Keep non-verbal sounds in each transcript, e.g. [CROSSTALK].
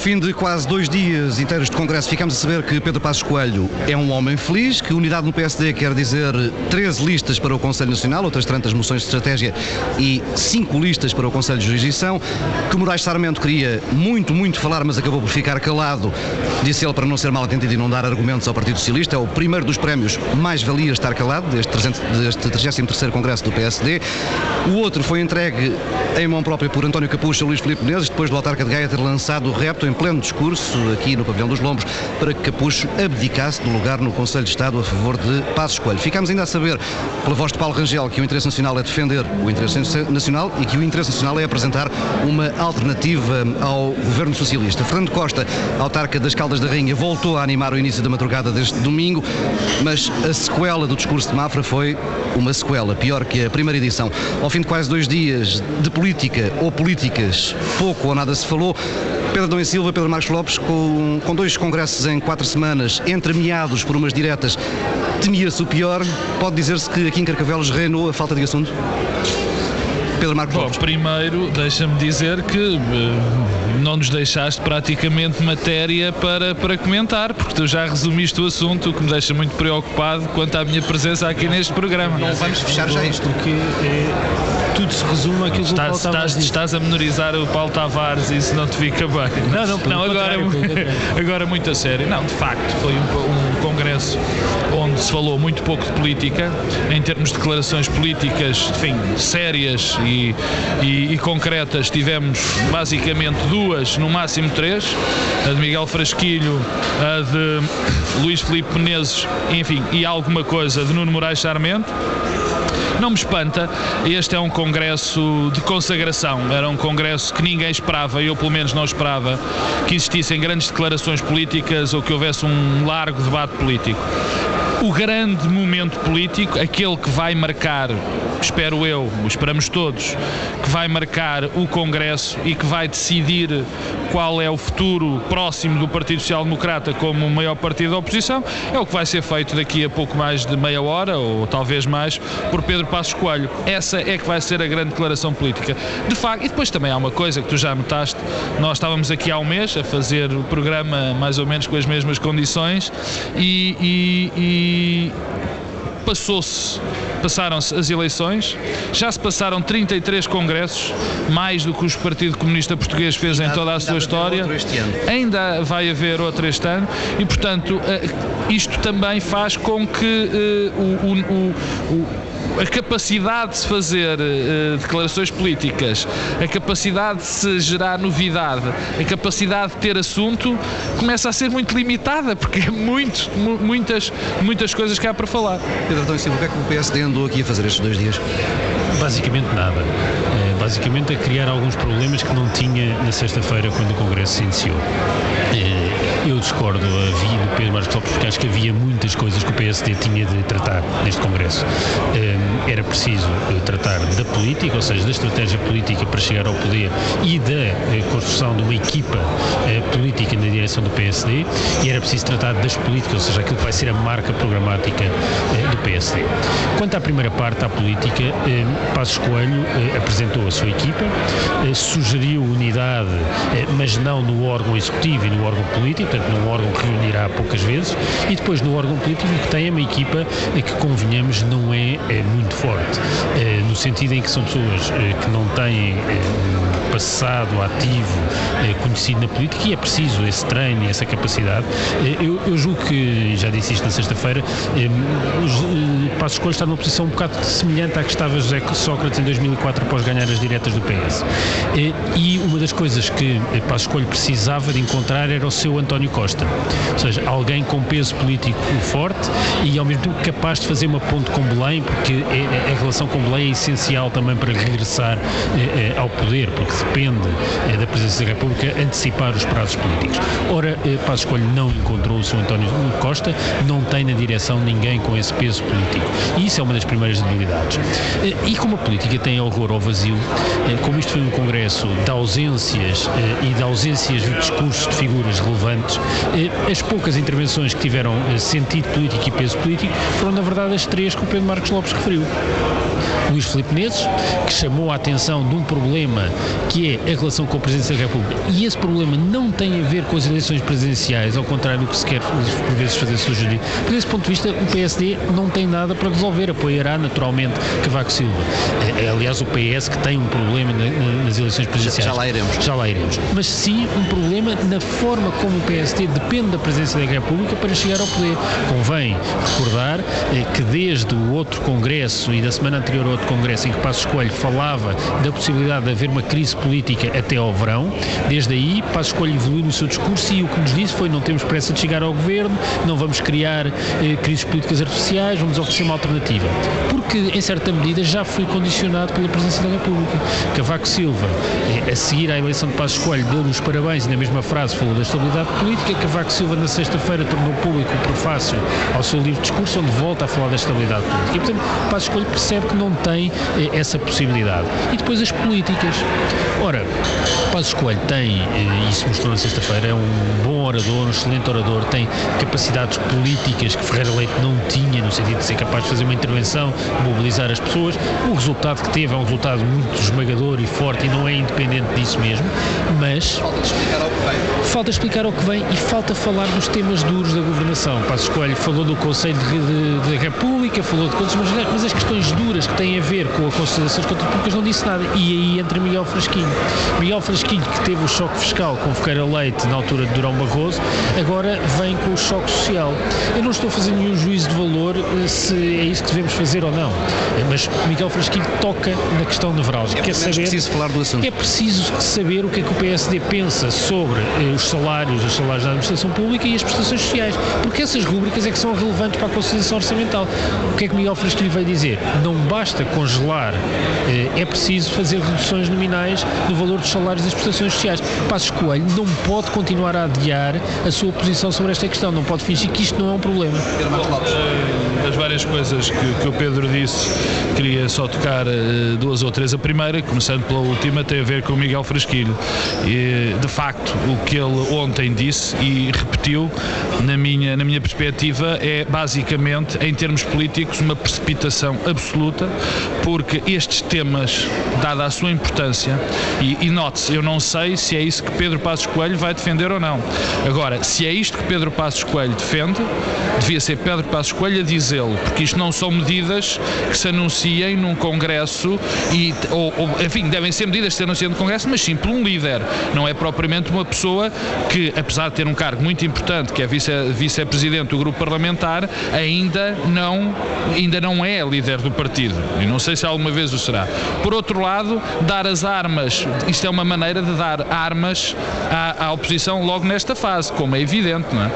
Fim de quase dois dias inteiros de congresso, ficamos a saber que Pedro Passos Coelho é um homem feliz, que unidade no PSD quer dizer 13 listas para o Conselho Nacional, outras tantas moções de estratégia e 5 listas para o Conselho de Jurisdição, que Moraes Sarmento queria muito, muito falar, mas acabou por ficar calado, disse ele para não ser mal atendido e não dar argumentos ao Partido Socialista. É o primeiro dos prémios mais valia estar calado, deste, 300, deste 33º Congresso do PSD. O outro foi entregue em mão própria por António Capucho e Luís Filipe Menezes, depois do Autarca de Gaia ter lançado o repto em pleno discurso aqui no Pavilhão dos Lombos para que Capucho abdicasse do lugar no Conselho de Estado a favor de Passos Coelho. Ficámos ainda a saber, pela voz de Paulo Rangel, que o interesse nacional é defender o interesse nacional e que o interesse nacional é apresentar uma alternativa ao governo socialista. Fernando Costa, autarca das Caldas da Rainha, voltou a animar o início da madrugada deste domingo, mas a sequela do discurso de Mafra foi uma sequela, pior que a primeira edição. Ao fim de quase dois dias de política ou políticas, pouco ou nada se falou. Pedro Dom e Silva, Pedro Marcos Lopes, com, com dois congressos em quatro semanas, entremeados por umas diretas, temia-se o pior. Pode dizer-se que aqui em Carcavelos reinou a falta de assunto? Pedro Marcos Bom, Lopes. primeiro, deixa-me dizer que eh, não nos deixaste praticamente matéria para, para comentar, porque tu já resumiste o assunto, o que me deixa muito preocupado quanto à minha presença aqui neste programa. Não vamos fechar já isto. Porque é, tudo se resume àquilo que o Paulo Estás, estás, a menorizar o Paulo Tavares e isso não te fica bem. Não, não, pelo agora, contrário. [LAUGHS] agora muito a sério. Não, de facto, foi um, um congresso onde se falou muito pouco de política, em termos de declarações políticas, enfim, sérias e, e- e concretas, tivemos basicamente duas, no máximo três, a de Miguel Frasquilho, a de Luís Filipe Menezes, enfim, e alguma coisa de Nuno Moraes Sarmento. Não me espanta, este é um congresso de consagração. Era um congresso que ninguém esperava, eu pelo menos não esperava, que existissem grandes declarações políticas ou que houvesse um largo debate político. O grande momento político, aquele que vai marcar, espero eu, esperamos todos, que vai marcar o Congresso e que vai decidir qual é o futuro próximo do Partido Social Democrata como o maior partido da oposição, é o que vai ser feito daqui a pouco mais de meia hora, ou talvez mais, por Pedro Passos Coelho. Essa é que vai ser a grande declaração política. De facto, e depois também há uma coisa que tu já notaste, nós estávamos aqui há um mês a fazer o programa mais ou menos com as mesmas condições e- e- e passou-se, passaram-se as eleições, já se passaram 33 congressos, mais do que o Partido Comunista Português fez em toda a ainda sua história. outro este ano. Ainda vai haver outro este ano e, portanto, eh, isto também faz com que o- o- o- o- a capacidade de se fazer eh, declarações políticas, a capacidade de se gerar novidade, a capacidade de ter assunto começa a ser muito limitada, porque é muito, mu- muitas, muitas coisas que há para falar. Pedro e Silva, o que é que o PSD andou aqui a fazer estes dois dias? Basicamente nada. Eh, basicamente a criar alguns problemas que não tinha na sexta-feira quando o Congresso se iniciou. Eh, eu discordo havia do Pedro Marcos Lopes porque acho que havia muitas coisas que o PSD tinha de tratar neste Congresso. Eh, era preciso eh, tratar da política, ou seja, da estratégia política para chegar ao poder e da eh, construção de uma equipa eh, política na direção do PSD e era preciso tratar das políticas, ou seja, aquilo que vai ser a marca programática do PSD. Quanto à primeira parte, à política, Passos Coelho apresentou a sua equipa, sugeriu unidade, mas não no órgão executivo e no órgão político, portanto, num órgão que reunirá poucas vezes, e depois no órgão político que tem uma equipa que, convenhamos, não é, eh, muito forte, eh, no sentido em que são pessoas eh, que não têm eh, passado ativo eh, conhecido na política e é preciso esse treino e essa capacidade. Eh, eu, eu julgo que, já disse isto na sexta-feira, eh, os, Passos Coelho está numa posição um bocado semelhante à que estava José Sócrates em 2004 após ganhar as diretas do PS. E uma das coisas que Passos Coelho precisava de encontrar era o seu António Costa, ou seja, alguém com peso político forte e ao mesmo tempo capaz de fazer uma ponte com Belém, porque é- é- a relação com Belém é essencial também para regressar ao poder, porque depende eh, da presidência da República antecipar os prazos políticos. Ora, eh, Passos não encontrou o seu António Costa, não tem na direção ninguém com esse peso político. E isso é uma das primeiras debilidades. Eh, E como a política tem horror ao vazio, eh, como isto foi um congresso de ausências eh, e de ausências de discursos de figuras relevantes, eh, as poucas intervenções que tiveram sentido político e peso político foram, na verdade, as três que o Pedro Marcos Lopes referiu. Luís Filipe Menezes, que chamou a atenção de um problema que é a relação com a Presidência da República. E esse problema não tem a ver com as eleições presidenciais, ao contrário do que se quer por vezes fazer sugerir. Por esse ponto de vista, o PSD não tem nada para resolver, apoiará naturalmente Cavaco Silva. É, é aliás, o PS que tem um problema nas eleições presidenciais. Já, já lá iremos. Já lá iremos. Mas sim um problema na forma como o PSD depende da Presidência da República para chegar ao poder. Convém recordar eh, que desde o outro Congresso e da semana anterior ao outro Congresso em que Passos Coelho falava da possibilidade de haver uma crise política até ao verão, desde aí Passos Coelho evoluiu no seu discurso e o que nos disse foi não temos pressa de chegar ao governo, não vamos criar eh, crises políticas artificiais, vamos oferecer uma alternativa. Porque, em certa medida, já foi condicionado pela Presidência da República. Cavaco Silva, eh, a seguir à eleição de Passos Coelho, deu-lhe os parabéns e na mesma frase falou da estabilidade política. Cavaco Silva, na sexta-feira, tornou público o prefácio ao seu livro discurso, onde volta a falar da estabilidade política. E, portanto, Passos Coelho percebe que não tem eh, essa possibilidade. E depois as políticas. Ora, Passos Coelho tem, eh, isso mostrou na sexta-feira, é um bom orador, um excelente orador, tem capacidades políticas que Ferreira Leite não tinha, no sentido de ser capaz de fazer uma intervenção, mobilizar as pessoas. O resultado que teve é um resultado muito esmagador e forte e não é independente disso mesmo, mas falta explicar ao que vem. Falta explicar ao que vem e falta falar dos temas duros da governação. Passos Coelho falou do Conselho de, de, de República, falou de contas, mas, mas as questões duras que têm a ver com a consideração das contas públicas não disse nada. E aí entra Miguel Frasquinho. Miguel Frasquinho, que teve o choque fiscal com Ferreira Leite na altura de Durão Barroso, agora vem com o choque social. Eu não estou a fazer nenhum juízo de valor eh, se é isso que devemos fazer ou não, eh, mas Miguel Frasquinho toca na questão nevrálgica. É, Quer saber, preciso falar do assunto. É preciso saber o que é que o PSD pensa sobre eh, os salários, os salários da administração pública e as prestações sociais, porque essas rubricas é que são relevantes para a consolidação orçamental. O que é que Miguel Frasquinho veio dizer? Não basta congelar, é preciso fazer reduções nominais do valor dos salários das prestações sociais. Passos Coelho não pode continuar a adiar a sua posição sobre esta questão, não pode fingir que isto não é um problema. Das várias coisas que, que o Pedro disse, queria só tocar uh, duas ou três. A primeira, começando pela última, tem a ver com o Miguel Frasquilho. E, de facto, o que ele ontem disse e repetiu, na minha, na minha perspectiva, é basicamente, em termos políticos, uma precipitação absoluta, porque estes temas, dada a sua importância, e, e note-se, eu não sei se é isso que Pedro Passos Coelho vai defender ou não. Agora, se é isto que Pedro Passos Coelho defende, devia ser Pedro Passos Coelho a dizê-lo, porque isto não são medidas que se anunciem num congresso e, ou, ou, enfim, devem ser medidas que se anunciem no congresso, mas sim por um líder. Não é propriamente uma pessoa que, apesar de ter um cargo muito importante, que é vice-presidente do grupo parlamentar, ainda não, ainda não é líder do partido. E não sei se alguma vez o será. Por outro lado, dar as armas, isto é uma maneira de dar armas à, à oposição logo nesta fase, como é evidente, não é?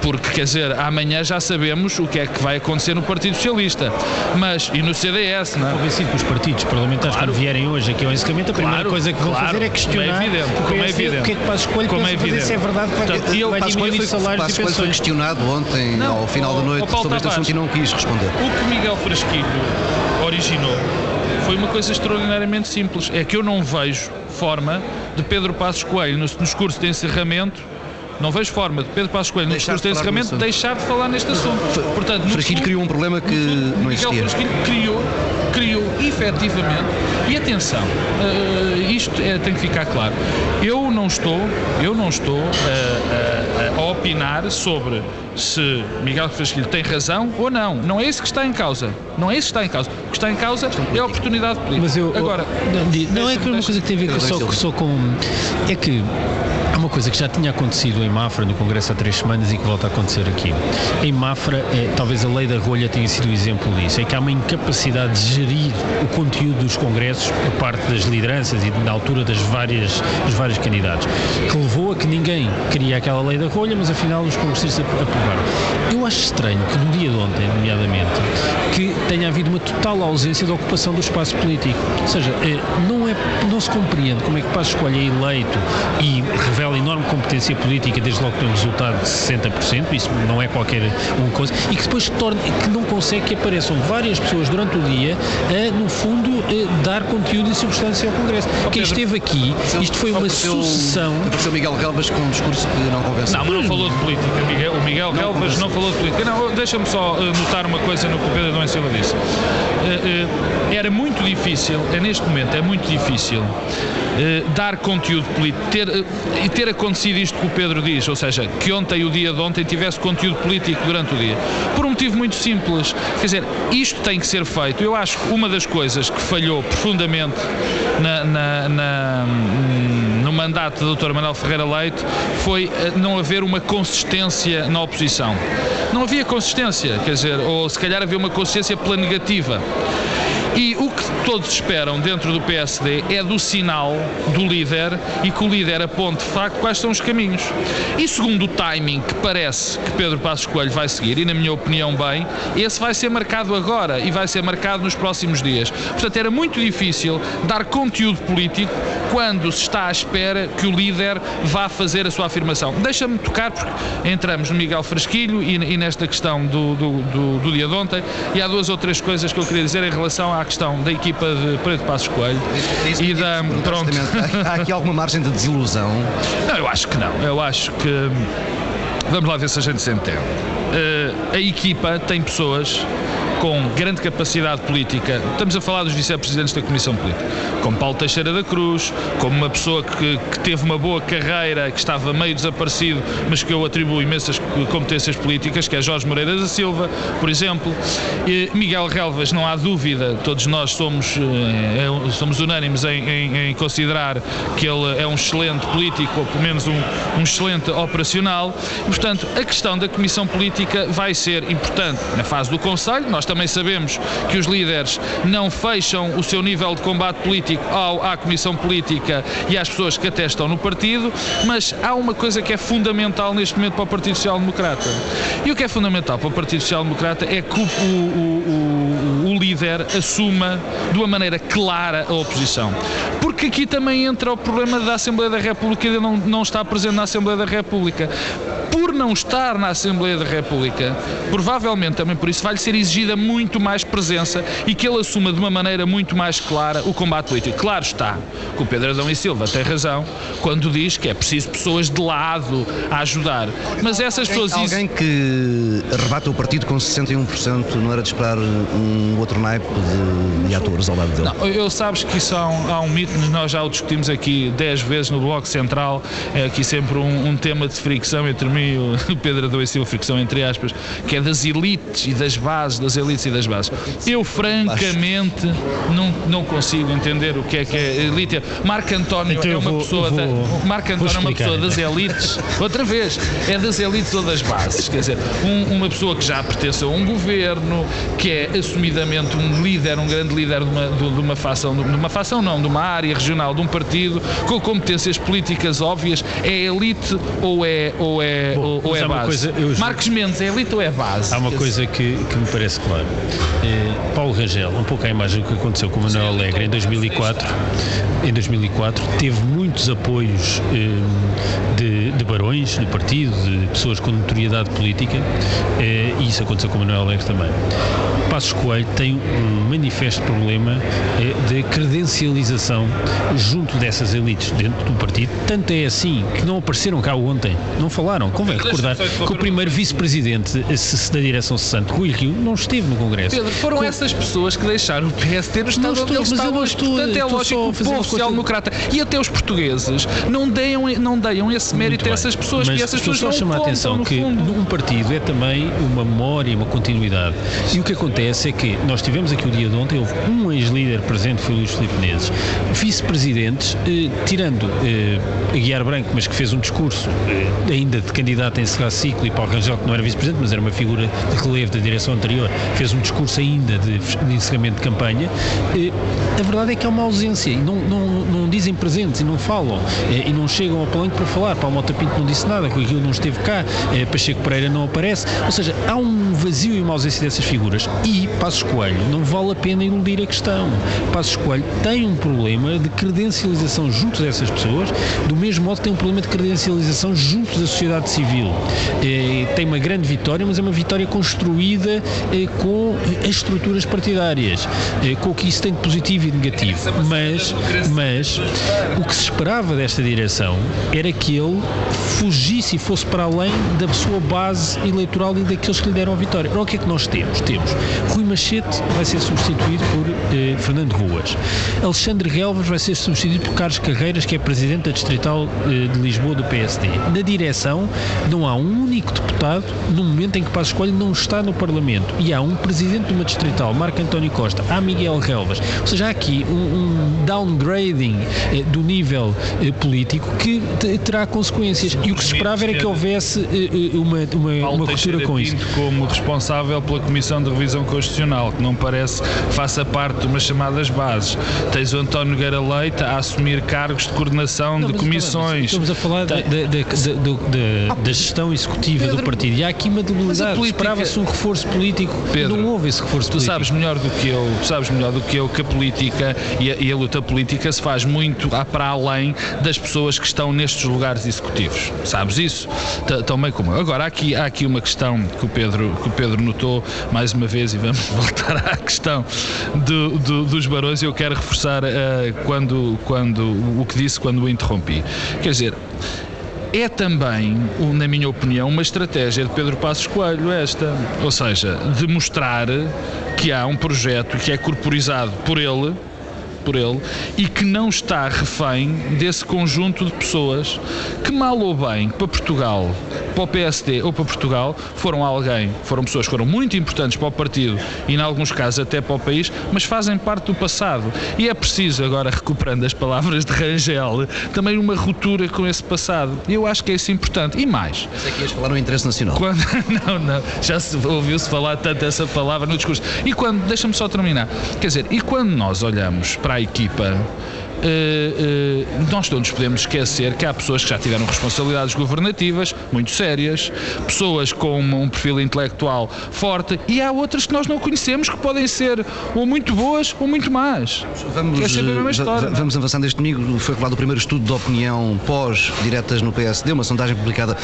Porque, quer dizer, amanhã já sabemos o que é que vai acontecer no Partido Socialista, mas e no CDS, não é? Convencido que os partidos parlamentares, claro. quando vierem hoje aqui ao encerramento, a primeira claro, coisa que vão claro, fazer é questionar como é evidente, como é evidente. o que é que faz escolha como é evidente. se é verdade que vai, Portanto, ele, vai diminuir salários e pensões. foi questionado ontem, não, ao final da noite, sobre este assunto e não quis responder. O que Miguel Frasquilho originou foi uma coisa extraordinariamente simples. É que eu não vejo forma de Pedro Passos Coelho, no discurso de encerramento, não vejo forma de Pedro Passos Coelho, no discurso de encerramento, deixar de falar neste assunto. Portanto, Frasquilho criou um problema que fundo, não Miguel existia. Frasquilho criou, criou efetivamente, e atenção, eh, isto é- tem que ficar claro, eu não estou, eu não estou a, a opinar sobre se Miguel Frasquilho tem razão ou não. Não é isso que está em causa. Não é isso que está em causa. O que está em causa é a oportunidade política. Mas eu. Agora, não, não é que é uma coisa que tem a ver com, só, só com. É que. Uma coisa que já tinha acontecido em Mafra, no Congresso há três semanas e que volta a acontecer aqui. Em Mafra, é, talvez a lei da rolha tenha sido o exemplo disso. É que há uma incapacidade de gerir o conteúdo dos congressos por parte das lideranças e na altura das várias, dos vários candidatos, que levou a que ninguém queria aquela lei da rolha, mas afinal os congressistas aprovaram. Eu acho estranho que no dia de ontem, nomeadamente, que tenha havido uma total ausência de ocupação do espaço político. Ou seja, eh, não, é, não se compreende como é que Passos Coelho é eleito e revela enorme competência política, desde logo tem um resultado de 60%, isso não é qualquer uma coisa, e que depois torne, que não consegue que apareçam várias pessoas durante o dia a, no fundo, eh, dar conteúdo e substância ao Congresso. Quem Pedro, esteve aqui, isto foi uma Apareceu- sucessão. Apareceu Miguel Relvas com um discurso que não convence. Não, mas não falou de política. Miguel- o Miguel Relvas não falou de política. Não, deixa-me só uh, notar uma coisa no que o Pedro Silva disse. Uh, era muito difícil, é neste momento, é muito difícil dar conteúdo político ter, ter acontecido isto que o Pedro diz, ou seja, que ontem, o dia de ontem, tivesse conteúdo político durante o dia. Por um motivo muito simples. Quer dizer, isto tem que ser feito. Eu acho que uma das coisas que falhou profundamente na, na, na no mandato do Dr. Manuel Ferreira Leite foi eh, não haver uma consistência na oposição. Não havia consistência, quer dizer, ou se calhar havia uma consistência pela negativa. Todos esperam dentro do PSD é do sinal do líder e que o líder aponte de facto quais são os caminhos. E segundo o timing que parece que Pedro Passos Coelho vai seguir, e na minha opinião bem, esse vai ser marcado agora e vai ser marcado nos próximos dias. Portanto, era muito difícil dar conteúdo político quando se está à espera que o líder vá fazer a sua afirmação. Deixa-me tocar, porque entramos no Miguel Frasquilho e, e nesta questão do, do, do, do dia de ontem, e há duas ou três coisas que eu queria dizer em relação à questão da equipa de Pedro Passos Coelho isso, isso e da. Pronto. Há aqui alguma margem de desilusão? [LAUGHS] Não, eu acho que não. Eu acho que. Vamos lá ver se a gente se entende. Uh, a equipa tem pessoas com grande capacidade política. Estamos a falar dos vice-presidentes da Comissão Política, como Paulo Teixeira da Cruz, como uma pessoa que, que, teve uma boa carreira, que estava meio desaparecido, mas que eu atribuo imensas competências políticas, que é Jorge Moreira da Silva, por exemplo. E Miguel Relvas, não há dúvida, todos nós somos, eh, é, somos unânimes em, em, em, considerar que ele é um excelente político, ou pelo menos um, um excelente operacional. Portanto, a questão da Comissão Política vai ser importante na fase do Conselho. Nós também sabemos que os líderes não fecham o seu nível de combate político ao, à Comissão Política e às pessoas que até estão no partido, mas há uma coisa que é fundamental neste momento para o Partido Social Democrata. E o que é fundamental para o Partido Social Democrata é que o, o, o, o líder assuma de uma maneira clara a oposição. Porque aqui também entra o problema da Assembleia da República e não, não está presente na Assembleia da República por não estar na Assembleia da República, provavelmente também por isso vai-lhe ser exigida muito mais presença e que ele assuma de uma maneira muito mais clara o combate político. Claro está que o Pedro Adão e Silva tem razão quando diz que é preciso pessoas de lado a ajudar. Mas essas pessoas. Alguém que rebata o partido com 61% não era de esperar um outro naipe de, de atores ao lado dele? Não, eu sabes que isso há um, há um mito, nós já o discutimos aqui 10 vezes no Bloco Central, é aqui sempre um, um tema de fricção entre mim e o [LAUGHS] Pedro Adão e Silva, fricção entre aspas, que é das elites e das bases, das elites e das bases. Eu, francamente, não, não consigo entender o que é que é elite. Marco António então é uma vou, pessoa. Vou, da, Marco António é uma pessoa das elites, outra vez, é das elites ou das bases. Quer dizer, um, uma pessoa que já pertence a um governo, que é assumidamente um líder, um grande líder de uma, de uma facção, de uma facção não, de uma área regional, de um partido, com competências políticas óbvias, é elite ou é, ou é, Bom, ou, ou é base? Coisa, eu... Marcos Mendes, é elite ou é base? Há uma coisa que, que me parece clara. É, Paulo Rangel, um pouco a imagem que aconteceu com o Manuel Alegre em 2004, em 2004 teve muitos apoios eh, de, de, barões do partido, de pessoas com notoriedade política, eh, e isso aconteceu com o Manuel Alegre também. Passos Coelho tem um manifesto problema eh, de credencialização junto dessas elites dentro do partido, tanto é assim que não apareceram cá ontem, não falaram. Convém recordar que o primeiro vice-presidente da direção cessante, Rui Rio, não esteve no Congresso. Pedro, foram Com... essas pessoas que deixaram o PSD no estado onde eles estavam. Portanto, é lógico que o povo social-democrata e até os portugueses não deem, não deem esse mérito a essas pessoas, Mas que essas pessoas não chamar a atenção que um partido é também uma memória, uma continuidade. E o que acontece é que nós tivemos aqui o dia de ontem, houve um ex-líder presente, foi o Luís Filipe Menezes, vice-presidentes, eh, tirando eh, a Guiar Branco, mas que fez um discurso eh, ainda de candidato a encerrar ciclo, e Paulo Rangel, que não era vice-presidente, mas era uma figura de relevo da direção anterior, fez um discurso ainda de, de encerramento de campanha. Eh, a verdade é que há uma ausência e não, não, não dizem presentes e não falam eh, e não chegam ao palanque para falar. Paulo Mota Pinto não disse nada, aquilo não esteve cá, eh, Pacheco Pereira não aparece. Ou seja, há um vazio e uma ausência dessas figuras. E Passos Coelho não vale a pena iludir a questão. Passos Coelho tem um problema de credencialização junto dessas pessoas, do mesmo modo que tem um problema de credencialização junto da sociedade civil Civil eh, tem uma grande vitória, mas é uma vitória construída eh, com as estruturas partidárias, eh, com o que isso tem de positivo e negativo. Mas, mas o que se esperava desta direção era que ele fugisse e fosse para além da sua base eleitoral e daqueles que lhe deram a vitória. Ora, o que é que nós temos? Temos Rui Machete vai ser substituído por eh, Fernando Ruas. Alexandre Relvas vai ser substituído por Carlos Carreiras, que é presidente da Distrital eh, de Lisboa do PSD. Na direção não há um único deputado no momento em que Passos Coelho não está no Parlamento e há um presidente de uma distrital, Marco António Costa, há Miguel Relvas. Ou seja, há aqui um, um downgrading eh, do nível eh, político que terá consequências. E o que se esperava era que houvesse eh, eh, uma, uma, uma ruptura com isso. como responsável pela Comissão de Revisão Constitucional, que não parece faça parte de umas chamadas bases. Tens o António Nogueira Leite a assumir cargos de coordenação não, de comissões. Estamos a falar da, da, da, da, gestão executiva Pedro, do partido. E há aqui uma debilidade. Política... Esperava-se um reforço político. Pedro, não houve esse reforço tu político. sabes melhor do que eu, tu sabes melhor do que eu que a política e a, e a luta política se faz muito para além das pessoas que estão nestes lugares executivos. Sabes isso? Tão bem como eu. Agora, há aqui, há aqui uma questão que o Pedro, que o Pedro notou mais uma vez e vamos [LAUGHS] voltar à questão do, do, dos barões. Eu quero reforçar uh, quando, quando, o que disse quando o interrompi. Quer dizer, é também, na minha opinião, uma estratégia de Pedro Passos Coelho esta, ou seja, de mostrar que há um projeto que é corporizado por ele, por ele e que não está refém desse conjunto de pessoas que, mal ou bem, para Portugal, para o PSD ou para Portugal, foram alguém, foram pessoas que foram muito importantes para o partido e, em alguns casos, até para o país, mas fazem parte do passado. E é preciso, agora recuperando as palavras de Rangel, também uma ruptura com esse passado. Eu acho que é isso importante. E mais. Pensei que ias falar no interesse nacional. Quando, [LAUGHS] não, não. Já ouviu-se falar tanto essa palavra no discurso. E quando, deixa-me só terminar. Quer dizer, e quando nós olhamos para para a equipa nós não nos podemos esquecer que há pessoas que já tiveram responsabilidades governativas muito sérias, pessoas com um perfil intelectual forte e há outras que nós não conhecemos que podem ser ou muito boas ou muito más. Vamos, é vamos avançando este domingo. Foi falado o primeiro estudo de opinião pós-diretas no PSD, uma sondagem publicada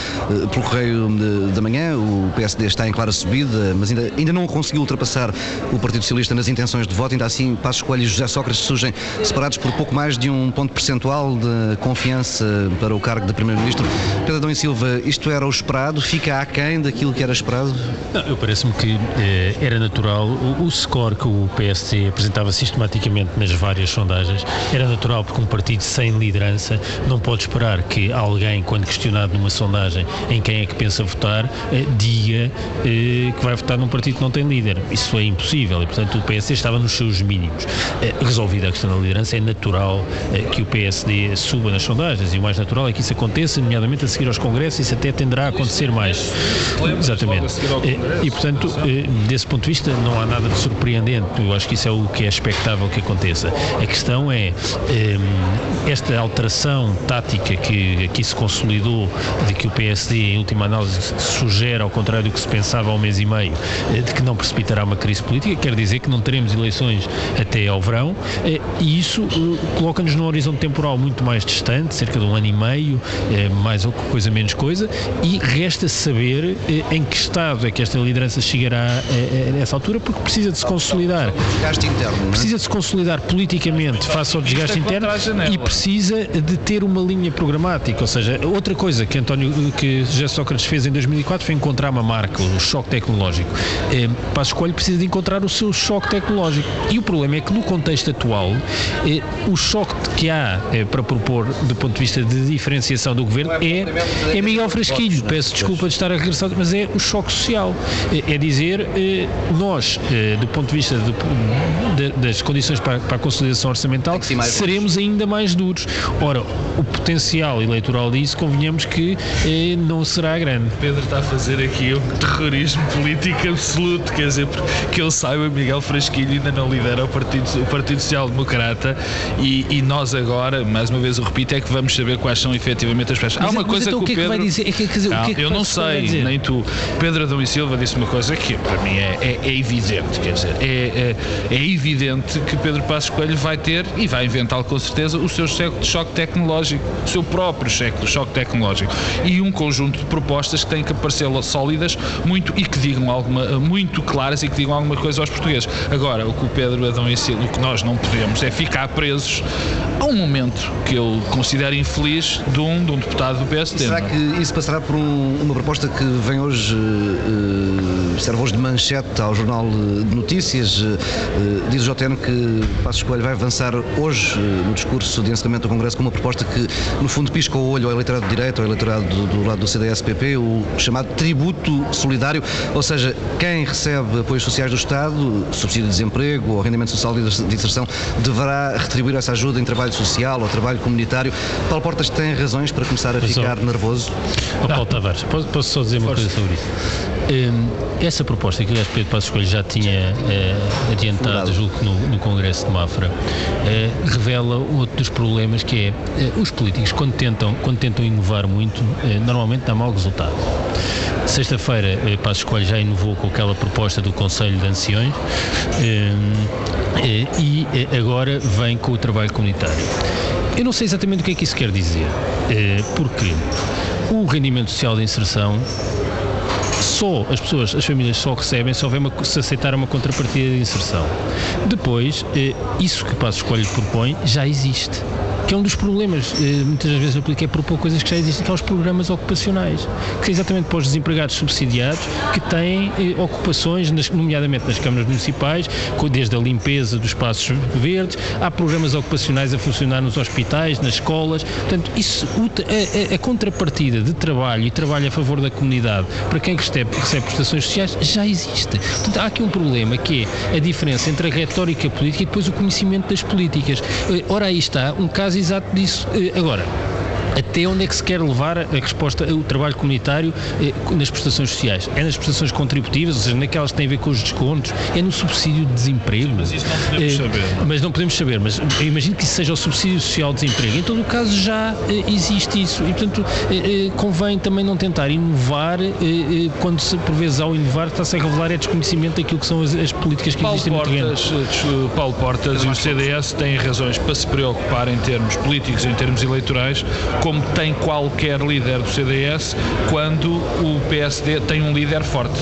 pelo Correio de, da Manhã. O PSD está em clara subida, mas ainda, ainda não conseguiu ultrapassar o Partido Socialista nas intenções de voto. Ainda assim, Passos Coelho e José Sócrates surgem separados por pouco mais mais de um ponto percentual de confiança para o cargo de Primeiro-Ministro. Pedro Adão e Silva, isto era o esperado? Fica aquém daquilo que era esperado? Não, eu parece-me que eh, era natural. O, o, score que o PSD apresentava sistematicamente nas várias sondagens era natural porque um partido sem liderança não pode esperar que alguém, quando questionado numa sondagem em quem é que pensa votar, eh, diga eh, que vai votar num partido que não tem líder. Isso é impossível e, portanto, o PSD estava nos seus mínimos. Eh, resolvida a questão da liderança, é natural natural eh, que o PSD suba nas sondagens e o mais natural é que isso aconteça, nomeadamente a seguir aos congressos, isso até tenderá a acontecer mais. Exatamente. Eh, e, portanto, eh, desse ponto de vista, não há nada de surpreendente. Eu acho que isso é o que é expectável que aconteça. A questão é esta alteração tática que aqui se consolidou, de que o PSD, em última análise, sugere, ao contrário do que se pensava há um mês e meio, de que não precipitará uma crise política, quer dizer que não teremos eleições até ao verão, e isso coloca-nos num horizonte temporal muito mais distante, cerca de um ano e meio, é, mais ou coisa menos coisa, e resta saber é, em que estado é que esta liderança chegará a, a, essa altura, porque precisa de se consolidar. Desgaste interno, é? Precisa de se consolidar politicamente face ao desgaste interno e precisa de ter uma linha programática, ou seja, outra coisa que António, que José Sócrates fez em 2004 foi encontrar uma marca, o choque tecnológico. É, para a escolha precisa de encontrar o seu choque tecnológico. E o problema é que no contexto atual, é, o choque choque que há é, para propor do ponto de vista de diferenciação do governo é, é Miguel Frasquilho. Peço desculpa de estar a regressar, mas é o choque social. É, é dizer, é, nós, do ponto de vista de, de, das condições para, para, a consolidação orçamental, seremos ainda mais duros. Ora, o potencial eleitoral disso, convenhamos que não será grande. Pedro está a fazer aqui um terrorismo político absoluto, quer dizer, que eu saiba, Miguel Frasquilho ainda não lidera o Partido, o Partido Social Democrata e, e, nós agora, mais uma vez eu repito, é que vamos saber quais são efetivamente as peças. Há uma coisa então, que, o que é que vai dizer? É que, dizer, não, o que é que eu não sei, nem tu. Pedro Adão e Silva disse uma coisa que para mim é, é, é evidente, quer dizer, é, é, é, evidente que Pedro Passos Coelho vai ter e vai inventá-lo com certeza os seus choque tecnológico, o seu próprio choque tecnológico. E um conjunto de propostas que têm que aparecer sólidas muito, e que digam alguma, muito claras e que digam alguma coisa aos portugueses. Agora, o que o Pedro Adão ensina, o que nós não podemos é ficar presos a um momento que eu considero infeliz de um, de um deputado do PSD. Será que isso passará por um, uma proposta que vem hoje, uh, serve hoje de manchete ao Jornal de Notícias? Uh, diz o JN que Passos Coelho vai avançar hoje uh, no discurso de encerramento do Congresso com uma proposta que, no fundo, pisca o olho ao eleitorado de direita, ao eleitorado do, do lado do CDS-PP, o chamado tributo solidário, ou seja, quem recebe apoios sociais do Estado, subsídio de desemprego ou rendimento social de inserção, deverá retribuir essa ajuda em trabalho social ou trabalho comunitário. Paulo Portas tem razões para começar a ficar nervoso? Oh, Paulo Tavares, posso, posso, só dizer uma Força. coisa sobre isso? Um, essa proposta que o Pedro Passos Coelho já tinha uh, adiantado, julgo no, no, Congresso de Mafra, uh, revela outro dos problemas que é uh, os políticos, quando tentam, quando tentam inovar muito, normalmente dá mau resultado. Sexta-feira, Passos Coelho já inovou com aquela proposta do Conselho de Anciões e agora vem com o trabalho comunitário. Eu não sei exatamente o que é que isso quer dizer, porque o rendimento social de inserção só as pessoas, as famílias só recebem se houver uma, se aceitar uma contrapartida de inserção. Depois, isso que o Passo Escolho propõe já existe que é um dos problemas, eh, muitas vezes aplica é propor coisas que já existem, que são os programas ocupacionais, que é exatamente para os desempregados subsidiados que têm eh, ocupações, nomeadamente nas câmaras municipais, desde a limpeza dos espaços verdes, há programas ocupacionais a funcionar nos hospitais, nas escolas, portanto, isso, a, a, contrapartida de trabalho e trabalho a favor da comunidade para quem recebe, recebe prestações sociais já existe. Portanto, há aqui um problema que é a diferença entre a retórica política e depois o conhecimento das políticas. Eh, ora, aí está um caso exato disso. Eh, agora, até onde é que se quer levar a resposta, o trabalho comunitário eh, nas prestações sociais? É nas prestações contributivas, ou seja, naquelas que têm a ver com os descontos? É no subsídio de desemprego? Mas isso não podemos eh, saber. Não? Mas não podemos saber, mas eu imagino que isso seja o subsídio social de desemprego. Em todo o caso já eh, existe isso e, portanto, convém também não tentar inovar quando se, por vezes ao inovar está-se a revelar é desconhecimento daquilo que são as, as políticas que Paulo existem Portas, no terreno. Paulo Portas e o CDS têm razões para se preocupar em termos políticos, em termos eleitorais, como tem qualquer líder do CDS quando o PSD tem um líder forte.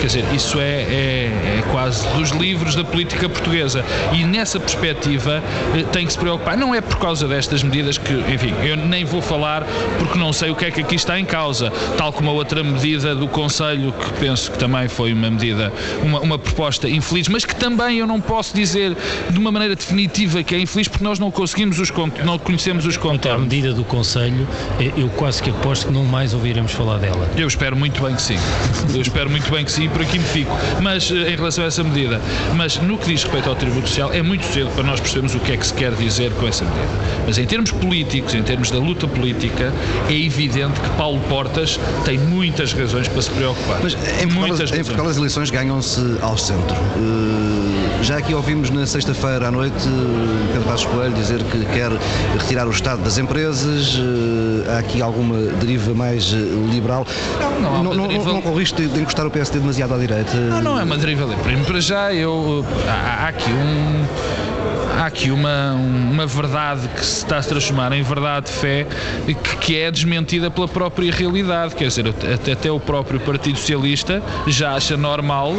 Quer dizer, isso é, é, é, quase dos livros da política portuguesa. E nessa perspectiva eh, tem que se preocupar. Não é por causa destas medidas que, enfim, eu nem vou falar porque não sei o que é que aqui está em causa. Tal como a outra medida do Conselho, que penso que também foi uma medida, uma, uma proposta infeliz, mas que também eu não posso dizer de uma maneira definitiva que é infeliz porque nós não conseguimos os não conhecemos os contornos. A medida do Conselho, eh, eu quase que aposto que não mais ouviremos falar dela. Eu espero muito bem que sim. Eu espero muito bem que sim por aqui me fico. Mas eh, em relação a essa medida, mas no que diz respeito ao tributo social, é muito cedo para nós percebermos o que é que se quer dizer com essa medida. Mas em termos políticos, em termos da luta política, é evidente que Paulo Portas tem muitas razões para se preocupar. Mas em muitas em Portugal as eleições ganham-se ao centro. Uh, já aqui ouvimos na sexta-feira à noite Pedro Passos Coelho dizer que quer retirar o Estado das empresas. Uh, há aqui alguma deriva mais liberal. Não, não, não, não, deriva... não, corre de encostar o PSD demasiado à direita? Não, não é uma deriva livre. Para já, eu, há, há aqui um há aqui uma, uma verdade que se está a transformar em verdade de fé que, que é desmentida pela própria realidade. Quer dizer, até, até o próprio Partido Socialista já acha normal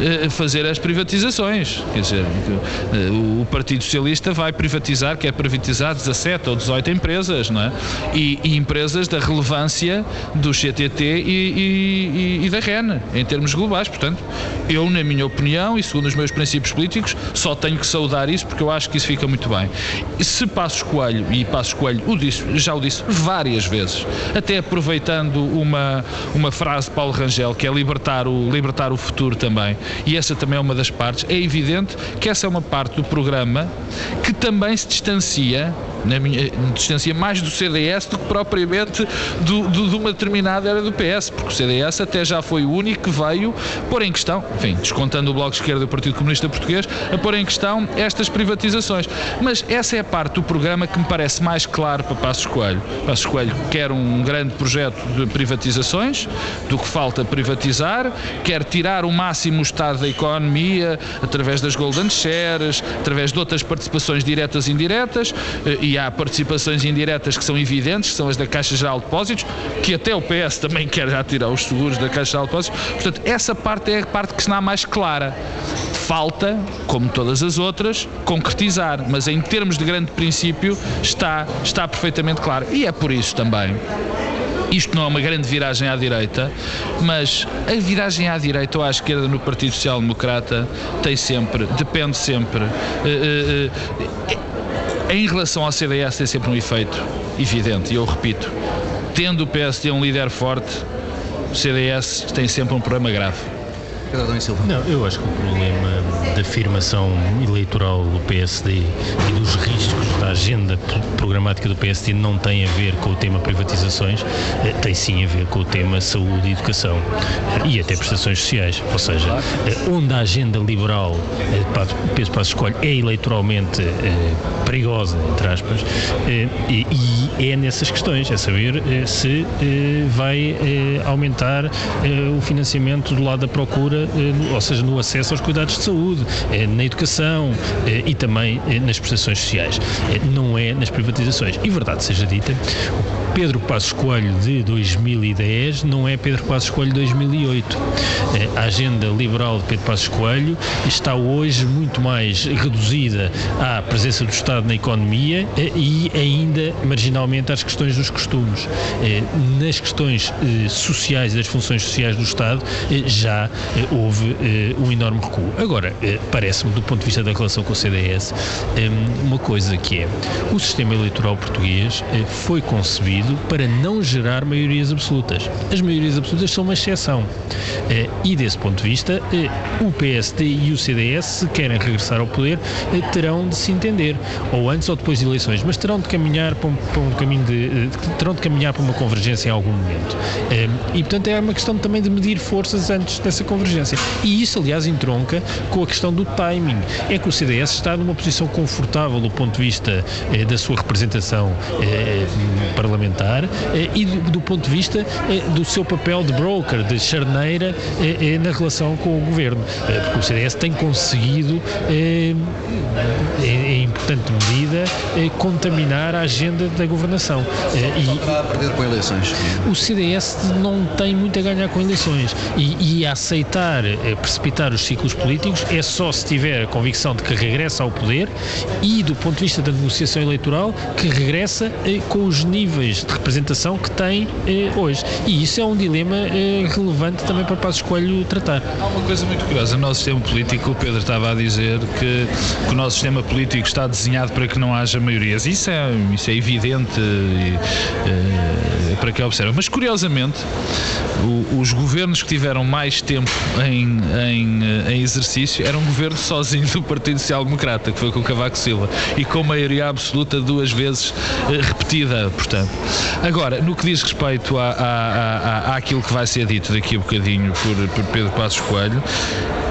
eh, fazer as privatizações. Quer dizer, eh, o Partido Socialista vai privatizar, quer privatizar 17 ou 18 empresas, não é? E, e empresas da relevância do CTT e, e, e da REN, em termos globais. Portanto, eu, na minha opinião e segundo os meus princípios políticos, só tenho que saudar isso porque eu acho que isso fica muito bem. Se Passos Coelho, e Passos Coelho o disse, já o disse várias vezes, até aproveitando uma, uma frase de Paulo Rangel, que é libertar o, libertar o futuro também, e essa também é uma das partes, é evidente que essa é uma parte do programa que também se distancia na minha distancia mais do CDS do que propriamente do, do, de uma determinada era do PS, porque o CDS até já foi o único que veio pôr em questão, enfim, descontando o Bloco de Esquerda do Partido Comunista Português, a pôr em questão estas privatizações. Mas essa é a parte do programa que me parece mais claro para Passos Coelho. Passos Coelho quer um grande projeto de privatizações, do que falta privatizar, quer tirar o máximo o Estado da economia através das golden shares, através de outras participações diretas e indiretas, e e há participações indiretas que são evidentes, que são as da Caixa Geral de Depósitos, que até o PS também quer já tirar os seguros da Caixa Geral de Depósitos. Portanto, essa parte é a parte que está mais clara. Falta, como todas as outras, concretizar, mas em termos de grande princípio está, está perfeitamente claro. E é por isso também isto não é uma grande viragem à direita, mas a viragem à direita ou à esquerda no Partido Social Democrata tem sempre, depende sempre. Em relação ao CDS tem sempre um efeito evidente, e eu repito, tendo o PSD um líder forte, o CDS tem sempre um problema grave. Não, eu acho que o problema da afirmação eleitoral do PSD e dos riscos da agenda programática do PSD não tem a ver com o tema privatizações, eh, tem sim a ver com o tema saúde e educação eh, e até prestações sociais. Ou seja, eh, onde a agenda liberal, Pedro Passos Escolho, é eleitoralmente perigosa, entre aspas, e é nessas questões, é saber se vai aumentar o financiamento do lado da procura ou seja, no acesso aos cuidados de saúde, na educação eh, e também nas prestações sociais. Não é nas privatizações. E verdade seja dita, Pedro Passos Coelho de 2010 não é Pedro Passos Coelho de 2008. A agenda liberal de Pedro Passos Coelho está hoje muito mais reduzida à presença do Estado na economia e ainda marginalmente às questões dos costumes. Nas questões sociais e das funções sociais do Estado já houve um enorme recuo. Agora, parece-me, do ponto de vista da relação com o CDS, uma coisa que é o sistema eleitoral português foi concebido para não gerar maiorias absolutas. As maiorias absolutas são uma exceção. Eh, e desse ponto de vista, eh, o PSD e o CDS, se querem regressar ao poder, eh, terão de se entender, ou antes ou depois de eleições, mas terão de caminhar para um, para um caminho de. terão de caminhar para uma convergência em algum momento. E portanto é uma questão também de medir forças antes dessa convergência. E isso, aliás, entronca com a questão do timing. É que o CDS está numa posição confortável do ponto de vista da sua representação parlamentar parlamentar eh, e do, do, ponto de vista eh, do seu papel de broker, de charneira eh, na relação com o governo. porque o CDS tem conseguido, em, importante medida, contaminar a agenda da governação. e a perder com eleições. O CDS não tem muito a ganhar com eleições e, e aceitar precipitar os ciclos políticos é só se tiver convicção de que regressa ao poder e, do ponto de vista da negociação eleitoral, que regressa com os níveis de representação que tem eh, hoje. E isso é um dilema eh, relevante também para Passos Coelho tratar. Há uma coisa muito curiosa. No nosso sistema político, o Pedro estava a dizer que, que o nosso sistema político está desenhado para que não haja maiorias. Isso é, isso é evidente e, eh, para quem observa. Mas, curiosamente, o, os governos que tiveram mais tempo em, em, eh, em exercício eram governo sozinho do Partido Social Democrata, que foi com Cavaco Silva, e com maioria absoluta duas vezes eh, repetida, portanto. Agora, no que diz respeito à, à, à, àquilo que vai ser dito daqui a bocadinho por, por Pedro Passos Coelho,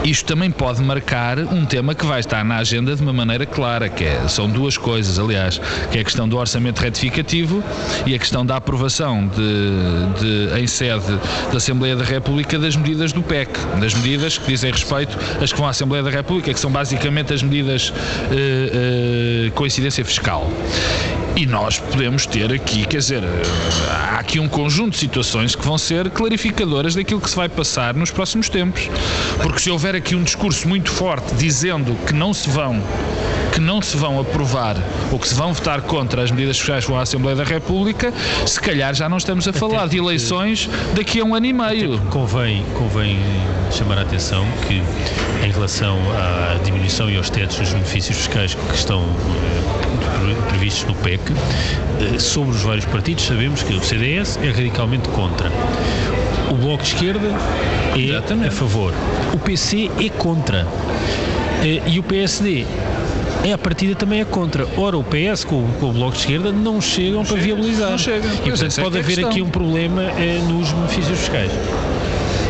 isto também pode marcar um tema que vai estar na agenda de uma maneira clara, que é, são duas coisas, aliás, que é a questão do orçamento retificativo e a questão da aprovação de, de, em sede da Assembleia da República das medidas do PEC, das medidas que dizem respeito às que vão à Assembleia da República, que são basicamente as medidas eh, eh, com incidência fiscal. E nós podemos ter aqui, quer dizer, há aqui um conjunto de situações que vão ser clarificadoras daquilo que se vai passar nos próximos tempos. Porque se houver aqui um discurso muito forte dizendo que não se vão que não se vão aprovar ou que se vão votar contra as medidas fiscais que vão à Assembleia da República, se calhar já não estamos a falar de eleições daqui a um ano e meio. Convém, convém chamar a atenção que, em relação à diminuição e aos tetos dos benefícios fiscais que estão eh, previstos no PEC, eh, sobre os vários partidos, sabemos que o CDS é radicalmente contra. O Bloco de Esquerda é Exatamente. a favor. O PC é contra. Eh, e o PSD é a partida também é contra. Ora, o PS com, com o Bloco de Esquerda não chegam não para chega, viabilizar. Não chega. E portanto é pode é haver aqui um problema é, nos benefícios fiscais.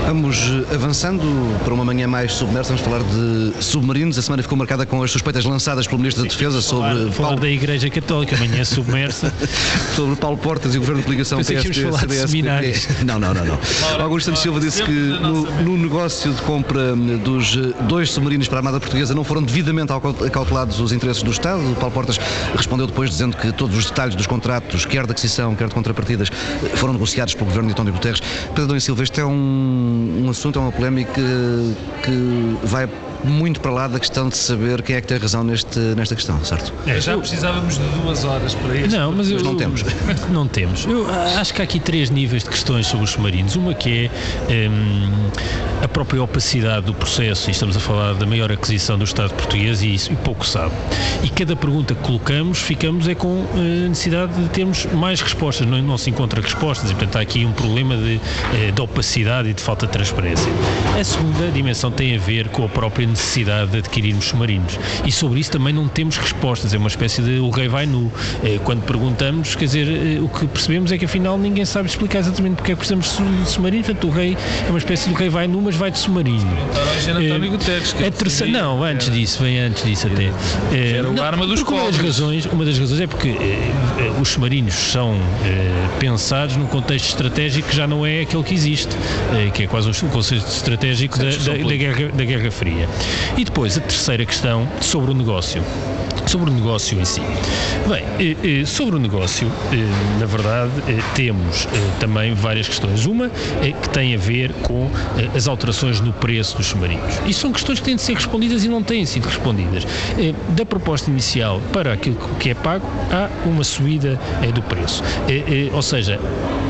Vamos avançando para uma manhã mais submersa, vamos falar de submarinos. A semana ficou marcada com as suspeitas lançadas pelo Ministro da Defesa sobre. Falar, falar Paulo, da Igreja Católica, amanhã submersa. [LAUGHS] sobre Paulo Portas e o Governo de íamos PST, falar de CDS, seminários. [LAUGHS] Não, não, não. não. Augusto Santos Silva disse que no, no negócio de compra dos eh, dois submarinos para a Armada Portuguesa não foram devidamente acau- acautelados os interesses do Estado. O Paulo Portas respondeu depois dizendo que todos os detalhes dos contratos, quer de aquisição, quer de contrapartidas, eh, foram negociados pelo Governo de António Guterres. Pedro Silva, este é um, um assunto, é uma polémica que vai muito para lá da questão de saber quem é que tem razão neste, nesta questão, certo? É, Já precisávamos de duas horas para isto. Não, mas eu, não temos. [LAUGHS] Não temos. Eu acho que há aqui três níveis de questões sobre os submarinos. Uma que é hum, a própria opacidade do processo, e estamos a falar da maior aquisição do Estado português e isso e pouco sabe. E cada pergunta que colocamos, ficamos é com eh, necessidade de termos mais respostas. Não, não se encontra respostas e, portanto, há aqui um problema de, eh, de opacidade e de falta de transparência. A segunda dimensão tem a ver com a própria necessidade de adquirirmos submarinos. E sobre isso também não temos respostas. É uma espécie de o rei vai nu. Eh, Quando perguntamos, quer dizer, eh, o que percebemos é que afinal ninguém sabe explicar exatamente porque é que precisamos de su- de submarinos. Portanto, o rei é uma espécie de o rei vai nu, mas vai de submarino. Eh, a terceira, não, antes disso, vem antes disso até. Era o arma dos uma das razões, uma das razões é porque os submarinos são pensados num contexto estratégico que já não é aquele que existe, que é quase um conceito estratégico da, da- da guerra, da Guerra Fria. E depois a terceira questão sobre o negócio. Sobre o negócio em si. Bem, eh, eh, sobre o negócio, eh, na verdade, temos também várias questões. Uma eh, que tem a ver com as alterações no preço dos submarinos. E são questões que têm de ser respondidas e não têm sido respondidas. Da proposta inicial para aquilo que é pago, há uma subida do preço. Ou seja,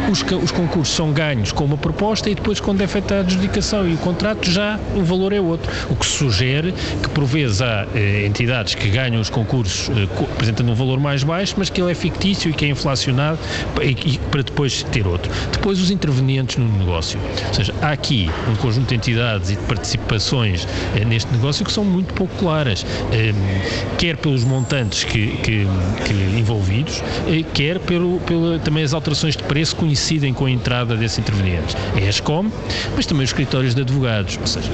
os concursos são ganhos com uma proposta e depois, quando é feita a adjudicação e o contrato, já o valor é outro. O que sugere que, por vezes, há eh, entidades que ganham os concursos eh, apresentando um valor mais baixo, mas que ele é fictício e que é inflacionado e, e para depois ter outro. Depois, os intervenientes no negócio. Ou seja, há aqui um conjunto de entidades e de participações eh, neste negócio que são muito pouco claras, eh, quer pelos montantes que, que- que envolvidos, eh, quer pelo, pela, também as alterações de preço coincidem com a entrada desses intervenientes. É a ESCOM, mas também os escritórios de advogados. Ou seja,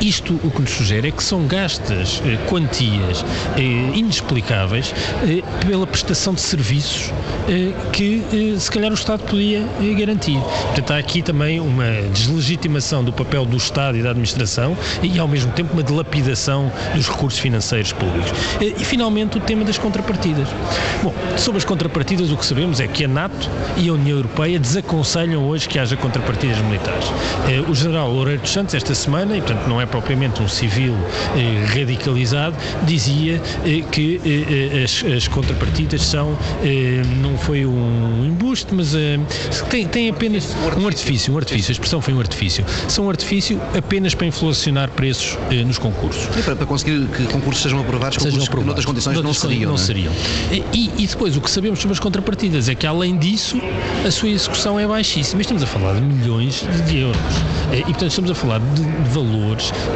Isto o que nos sugere é que são gastas eh, quantias eh, inexplicáveis eh, pela prestação de serviços eh, que eh, se calhar o Estado podia eh, garantir. Portanto, há aqui também uma deslegitimação do papel do Estado e da administração e ao mesmo tempo uma dilapidação dos recursos financeiros públicos. Eh, E finalmente o tema das contrapartidas. Bom, sobre as contrapartidas o que sabemos é que a NATO e a União Europeia desaconselham hoje que haja contrapartidas militares. Eh, O general Loureiro dos Santos esta semana, portanto não é propriamente um civil eh, radicalizado, dizia eh, que eh, eh, as, as contrapartidas são, eh, não foi um embuste, mas eh, tem, tem apenas um artifício, um artifício, a expressão foi um artifício, são um artifício apenas para inflacionar preços nos concursos E para, para conseguir que concursos sejam aprovados, sejam concursos que aprovados. noutras condições não Noutras seriam. Não não é? seriam. E, e depois o que sabemos sobre as contrapartidas é que além disso a sua execução é baixíssima. Estamos a falar de milhões de euros. E portanto estamos a falar de, de valores